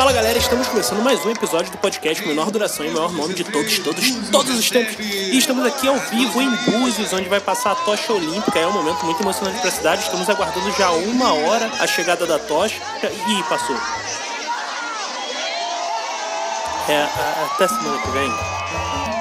Fala galera, estamos começando mais um episódio do podcast com menor duração e maior nome de todos, todos, todos os tempos. E estamos aqui ao vivo em Búzios, onde vai passar a tocha olímpica. É um momento muito emocionante para a cidade. Estamos aguardando já uma hora a chegada da tocha. Ih, passou. É, a- até semana que vem.